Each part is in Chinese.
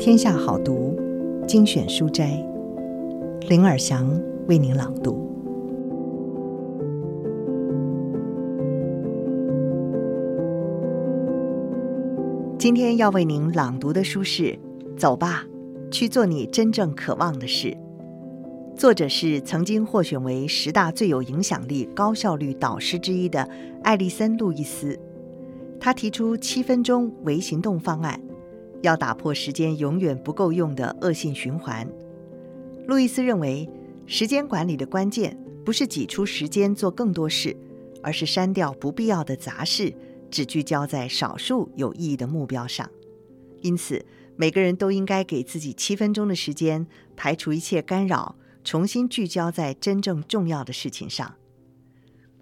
天下好读精选书斋，林尔祥为您朗读。今天要为您朗读的书是《走吧，去做你真正渴望的事》，作者是曾经获选为十大最有影响力、高效率导师之一的艾莉森·路易斯。他提出七分钟为行动方案，要打破时间永远不够用的恶性循环。路易斯认为，时间管理的关键不是挤出时间做更多事，而是删掉不必要的杂事，只聚焦在少数有意义的目标上。因此，每个人都应该给自己七分钟的时间，排除一切干扰，重新聚焦在真正重要的事情上。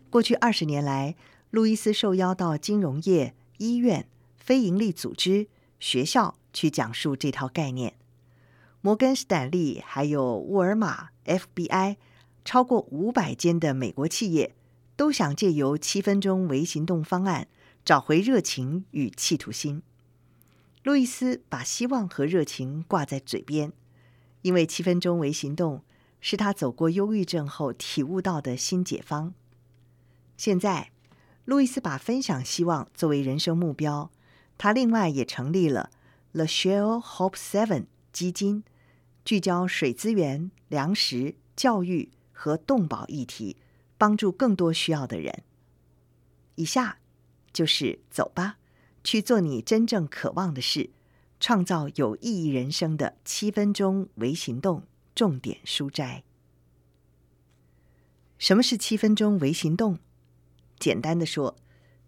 过去二十年来，路易斯受邀到金融业、医院、非营利组织、学校去讲述这套概念。摩根士丹利还有沃尔玛、FBI，超过五百间的美国企业都想借由七分钟微行动方案找回热情与企图心。路易斯把希望和热情挂在嘴边，因为七分钟微行动是他走过忧郁症后体悟到的新解方。现在。路易斯把分享希望作为人生目标，他另外也成立了 The Share Hope Seven 基金，聚焦水资源、粮食、教育和动保议题，帮助更多需要的人。以下就是走吧，去做你真正渴望的事，创造有意义人生的七分钟微行动重点书斋。什么是七分钟微行动？简单的说，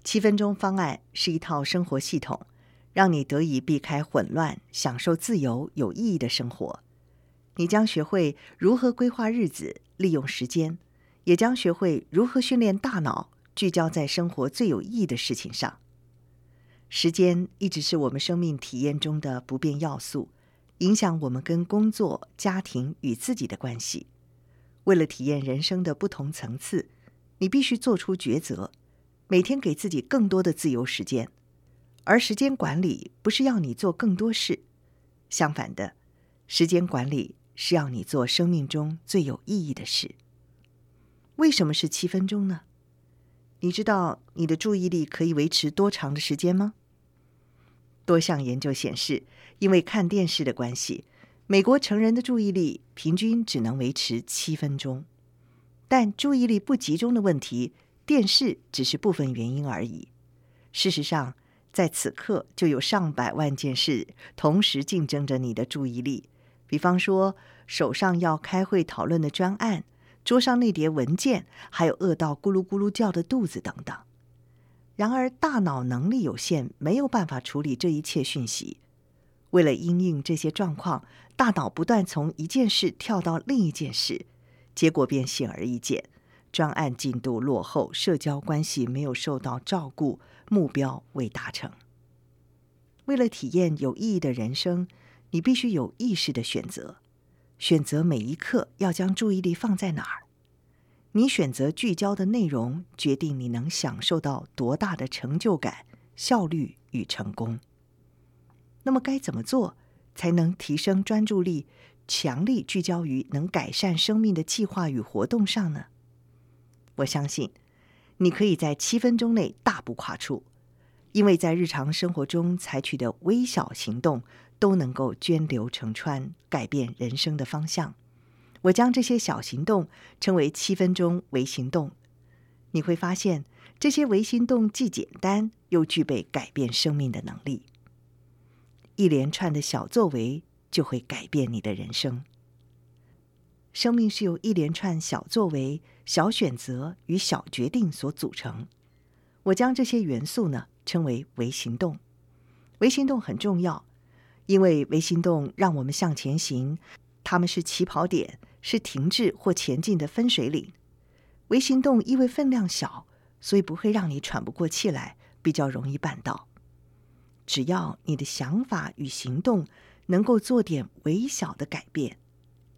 七分钟方案是一套生活系统，让你得以避开混乱，享受自由、有意义的生活。你将学会如何规划日子、利用时间，也将学会如何训练大脑，聚焦在生活最有意义的事情上。时间一直是我们生命体验中的不变要素，影响我们跟工作、家庭与自己的关系。为了体验人生的不同层次，你必须做出抉择，每天给自己更多的自由时间，而时间管理不是要你做更多事，相反的，时间管理是要你做生命中最有意义的事。为什么是七分钟呢？你知道你的注意力可以维持多长的时间吗？多项研究显示，因为看电视的关系，美国成人的注意力平均只能维持七分钟。但注意力不集中的问题，电视只是部分原因而已。事实上，在此刻就有上百万件事同时竞争着你的注意力。比方说，手上要开会讨论的专案，桌上那叠文件，还有饿到咕噜咕噜叫的肚子等等。然而，大脑能力有限，没有办法处理这一切讯息。为了应应这些状况，大脑不断从一件事跳到另一件事。结果便显而易见，专案进度落后，社交关系没有受到照顾，目标未达成。为了体验有意义的人生，你必须有意识的选择，选择每一刻要将注意力放在哪儿。你选择聚焦的内容，决定你能享受到多大的成就感、效率与成功。那么该怎么做才能提升专注力？强力聚焦于能改善生命的计划与活动上呢？我相信你可以在七分钟内大步跨出，因为在日常生活中采取的微小行动都能够涓流成川，改变人生的方向。我将这些小行动称为七分钟微行动。你会发现，这些微行动既简单又具备改变生命的能力。一连串的小作为。就会改变你的人生。生命是由一连串小作为、小选择与小决定所组成。我将这些元素呢称为微行动。微行动很重要，因为微行动让我们向前行。它们是起跑点，是停滞或前进的分水岭。微行动因为分量小，所以不会让你喘不过气来，比较容易办到。只要你的想法与行动。能够做点微小的改变，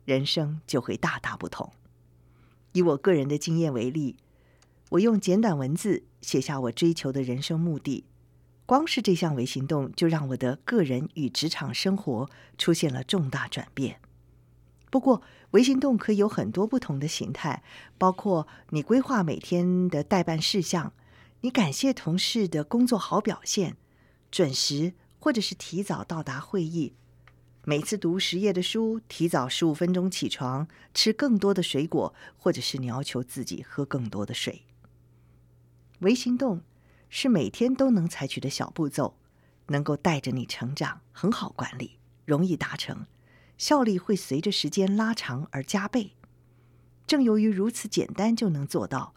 人生就会大大不同。以我个人的经验为例，我用简短文字写下我追求的人生目的。光是这项微行动，就让我的个人与职场生活出现了重大转变。不过，微行动可以有很多不同的形态，包括你规划每天的待办事项，你感谢同事的工作好表现，准时或者是提早到达会议，每次读十页的书，提早十五分钟起床，吃更多的水果，或者是你要求自己喝更多的水。微行动是每天都能采取的小步骤，能够带着你成长，很好管理，容易达成，效率会随着时间拉长而加倍。正由于如此简单就能做到，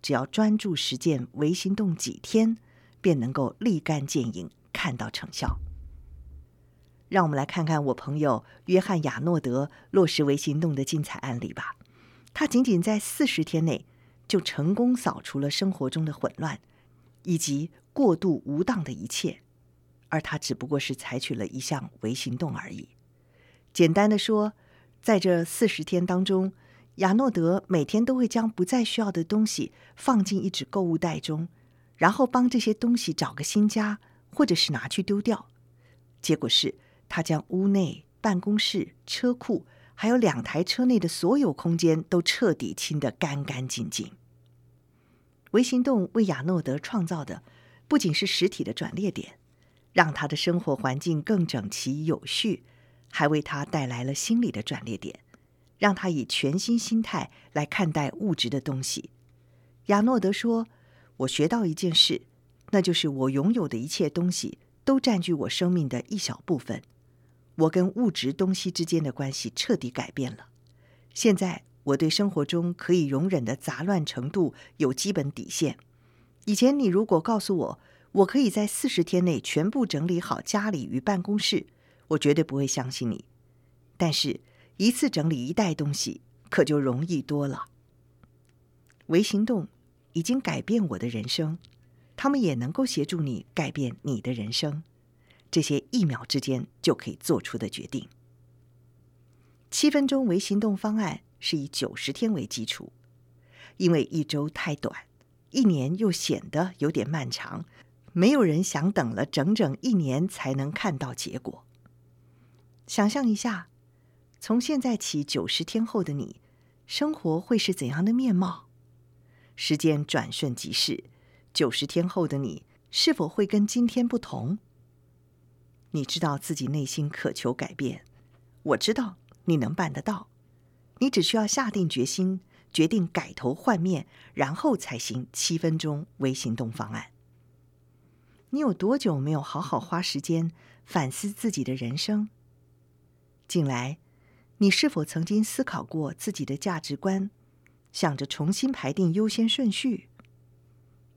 只要专注实践微行动几天，便能够立竿见影，看到成效。让我们来看看我朋友约翰·亚诺德落实为行动的精彩案例吧。他仅仅在四十天内，就成功扫除了生活中的混乱，以及过度无当的一切，而他只不过是采取了一项微行动而已。简单的说，在这四十天当中，亚诺德每天都会将不再需要的东西放进一纸购物袋中，然后帮这些东西找个新家，或者是拿去丢掉。结果是，他将屋内、办公室、车库，还有两台车内的所有空间都彻底清得干干净净。微行动为亚诺德创造的不仅是实体的转捩点，让他的生活环境更整齐有序，还为他带来了心理的转捩点，让他以全新心态来看待物质的东西。亚诺德说：“我学到一件事，那就是我拥有的一切东西都占据我生命的一小部分。”我跟物质东西之间的关系彻底改变了。现在我对生活中可以容忍的杂乱程度有基本底线。以前你如果告诉我，我可以在四十天内全部整理好家里与办公室，我绝对不会相信你。但是，一次整理一袋东西，可就容易多了。微行动已经改变我的人生，他们也能够协助你改变你的人生。这些一秒之间就可以做出的决定。七分钟为行动方案是以九十天为基础，因为一周太短，一年又显得有点漫长，没有人想等了整整一年才能看到结果。想象一下，从现在起九十天后的你，生活会是怎样的面貌？时间转瞬即逝，九十天后的你是否会跟今天不同？你知道自己内心渴求改变，我知道你能办得到。你只需要下定决心，决定改头换面，然后才行七分钟微行动方案。你有多久没有好好花时间反思自己的人生？近来，你是否曾经思考过自己的价值观，想着重新排定优先顺序？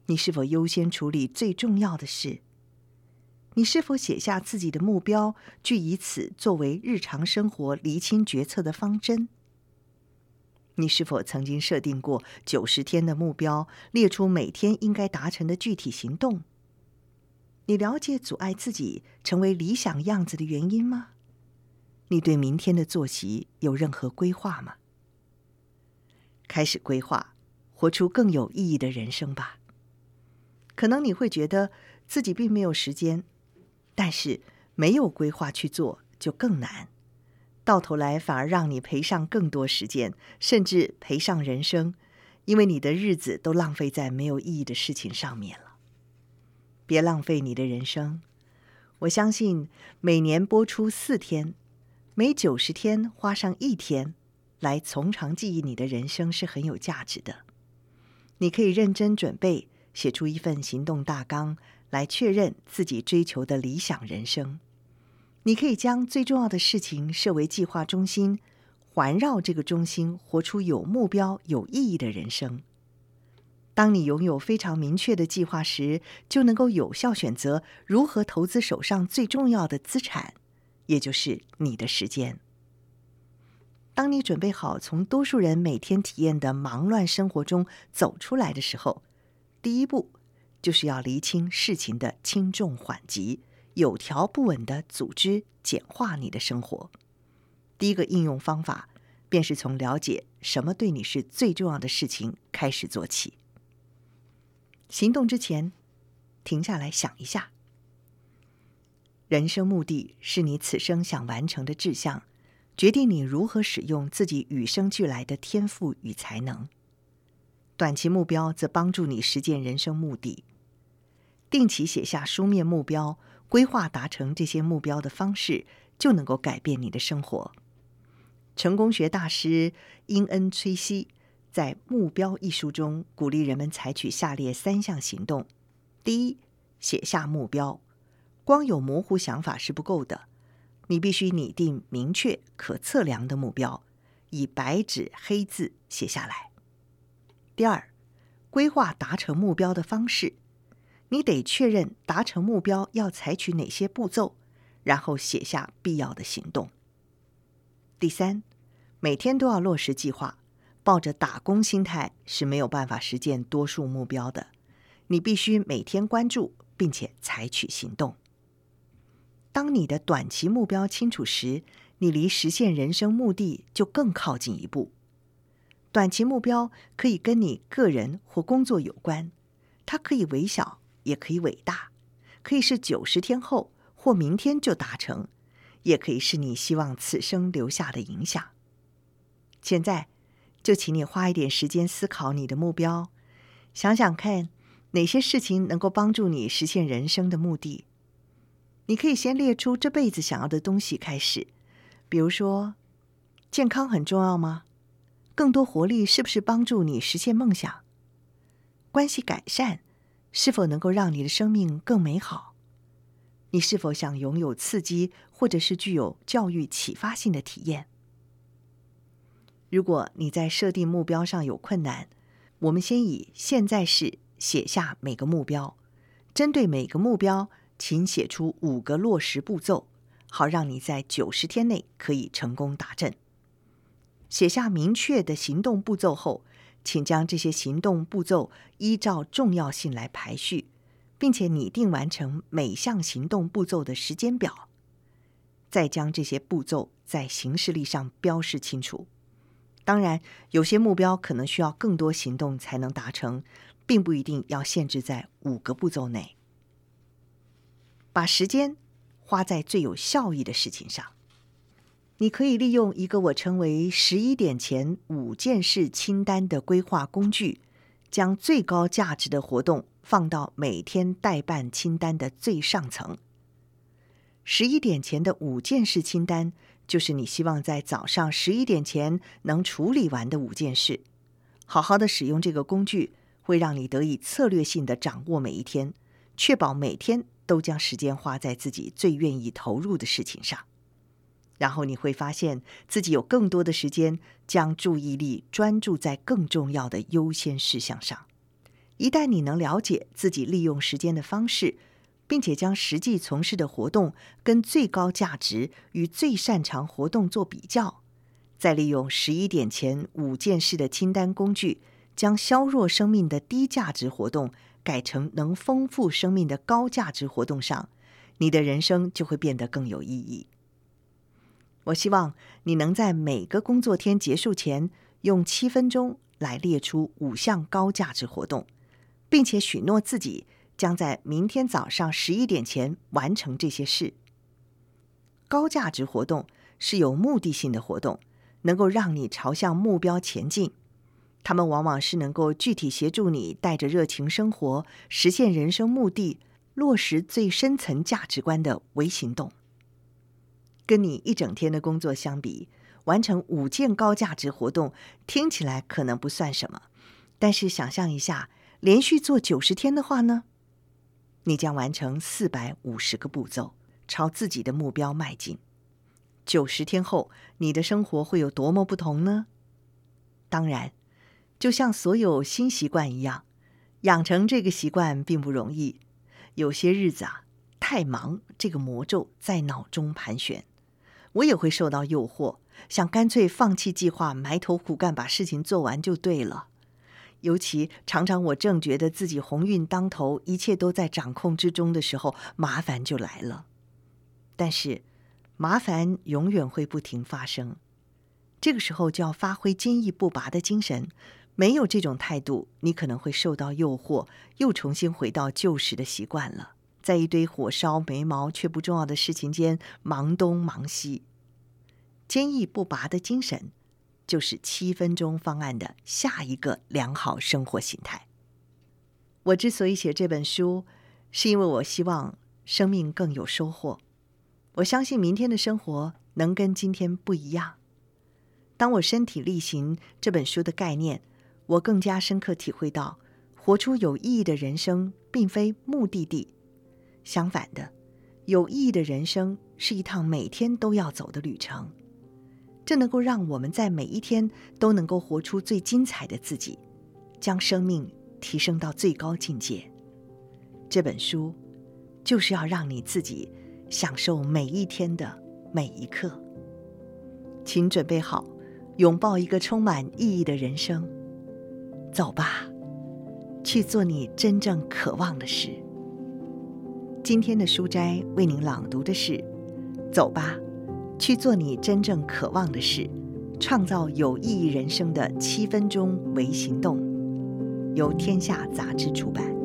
你是否优先处理最重要的事？你是否写下自己的目标，据以此作为日常生活厘清决策的方针？你是否曾经设定过九十天的目标，列出每天应该达成的具体行动？你了解阻碍自己成为理想样子的原因吗？你对明天的作息有任何规划吗？开始规划，活出更有意义的人生吧。可能你会觉得自己并没有时间。但是没有规划去做就更难，到头来反而让你赔上更多时间，甚至赔上人生，因为你的日子都浪费在没有意义的事情上面了。别浪费你的人生，我相信每年播出四天，每九十天花上一天来从长计议你的人生是很有价值的。你可以认真准备，写出一份行动大纲。来确认自己追求的理想人生，你可以将最重要的事情设为计划中心，环绕这个中心，活出有目标、有意义的人生。当你拥有非常明确的计划时，就能够有效选择如何投资手上最重要的资产，也就是你的时间。当你准备好从多数人每天体验的忙乱生活中走出来的时候，第一步。就是要厘清事情的轻重缓急，有条不紊地组织简化你的生活。第一个应用方法，便是从了解什么对你是最重要的事情开始做起。行动之前，停下来想一下，人生目的是你此生想完成的志向，决定你如何使用自己与生俱来的天赋与才能。短期目标则帮助你实践人生目的。定期写下书面目标，规划达成这些目标的方式，就能够改变你的生活。成功学大师殷恩·崔西在《目标》一书中鼓励人们采取下列三项行动：第一，写下目标。光有模糊想法是不够的，你必须拟定明确、可测量的目标，以白纸黑字写下来。第二，规划达成目标的方式，你得确认达成目标要采取哪些步骤，然后写下必要的行动。第三，每天都要落实计划，抱着打工心态是没有办法实现多数目标的。你必须每天关注，并且采取行动。当你的短期目标清楚时，你离实现人生目的就更靠近一步。短期目标可以跟你个人或工作有关，它可以微小，也可以伟大，可以是九十天后或明天就达成。也可以是你希望此生留下的影响。现在，就请你花一点时间思考你的目标，想想看哪些事情能够帮助你实现人生的目的。你可以先列出这辈子想要的东西开始，比如说，健康很重要吗？更多活力是不是帮助你实现梦想？关系改善是否能够让你的生命更美好？你是否想拥有刺激，或者是具有教育启发性的体验？如果你在设定目标上有困难，我们先以现在式写下每个目标，针对每个目标，请写出五个落实步骤，好让你在九十天内可以成功达阵。写下明确的行动步骤后，请将这些行动步骤依照重要性来排序。并且拟定完成每项行动步骤的时间表，再将这些步骤在行事历上标示清楚。当然，有些目标可能需要更多行动才能达成，并不一定要限制在五个步骤内。把时间花在最有效益的事情上。你可以利用一个我称为“十一点前五件事清单”的规划工具，将最高价值的活动。放到每天待办清单的最上层。十一点前的五件事清单，就是你希望在早上十一点前能处理完的五件事。好好的使用这个工具，会让你得以策略性的掌握每一天，确保每天都将时间花在自己最愿意投入的事情上。然后你会发现自己有更多的时间，将注意力专注在更重要的优先事项上。一旦你能了解自己利用时间的方式，并且将实际从事的活动跟最高价值与最擅长活动做比较，再利用十一点前五件事的清单工具，将削弱生命的低价值活动改成能丰富生命的高价值活动上，你的人生就会变得更有意义。我希望你能在每个工作天结束前，用七分钟来列出五项高价值活动。并且许诺自己将在明天早上十一点前完成这些事。高价值活动是有目的性的活动，能够让你朝向目标前进。他们往往是能够具体协助你带着热情生活、实现人生目的、落实最深层价值观的微行动。跟你一整天的工作相比，完成五件高价值活动听起来可能不算什么，但是想象一下。连续做九十天的话呢，你将完成四百五十个步骤，朝自己的目标迈进。九十天后，你的生活会有多么不同呢？当然，就像所有新习惯一样，养成这个习惯并不容易。有些日子啊，太忙，这个魔咒在脑中盘旋，我也会受到诱惑，想干脆放弃计划，埋头苦干，把事情做完就对了。尤其常常我正觉得自己鸿运当头，一切都在掌控之中的时候，麻烦就来了。但是，麻烦永远会不停发生。这个时候就要发挥坚毅不拔的精神。没有这种态度，你可能会受到诱惑，又重新回到旧时的习惯了。在一堆火烧眉毛却不重要的事情间忙东忙西。坚毅不拔的精神，就是七分钟方案的下一个良好生活形态。我之所以写这本书，是因为我希望生命更有收获。我相信明天的生活能跟今天不一样。当我身体力行这本书的概念，我更加深刻体会到，活出有意义的人生并非目的地，相反的，有意义的人生是一趟每天都要走的旅程。这能够让我们在每一天都能够活出最精彩的自己，将生命提升到最高境界。这本书就是要让你自己。享受每一天的每一刻，请准备好，拥抱一个充满意义的人生。走吧，去做你真正渴望的事。今天的书斋为您朗读的是：走吧，去做你真正渴望的事，创造有意义人生的七分钟微行动。由天下杂志出版。